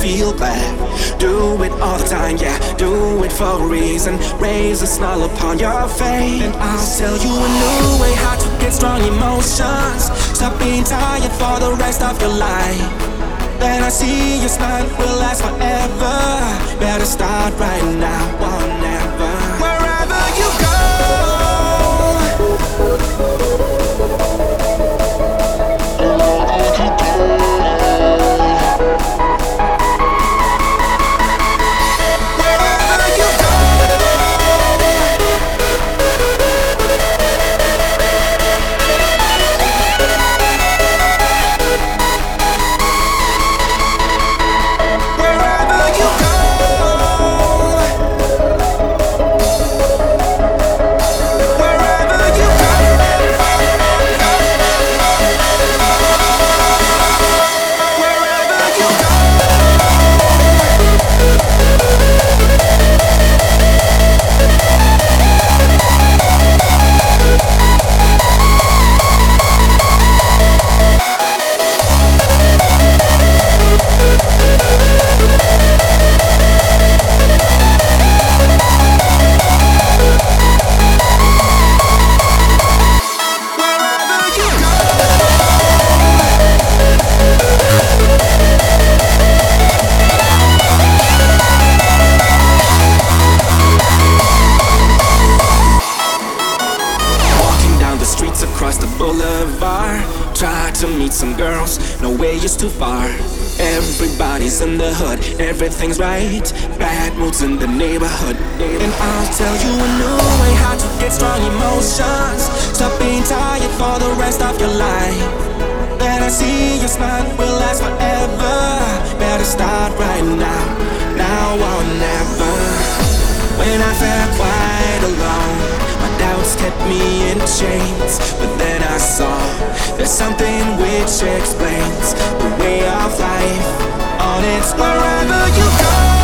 feel bad. Do it all the time, yeah, do it for a reason. Raise a smile upon your face. And I'll sell you a new way how to get strong emotions. Stop being tired for the rest of your life. Then I see your smile will last forever. Better start right now, one now. Everything's right. Bad moods in the neighborhood. And I'll tell you a new way how to get strong emotions. Stop being tired for the rest of your life. Then I see your smile will last forever. Better start right now, now or never. When I felt quite alone, my doubts kept me in chains. But then I saw there's something which explains the way of life it's wherever you go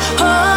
Draw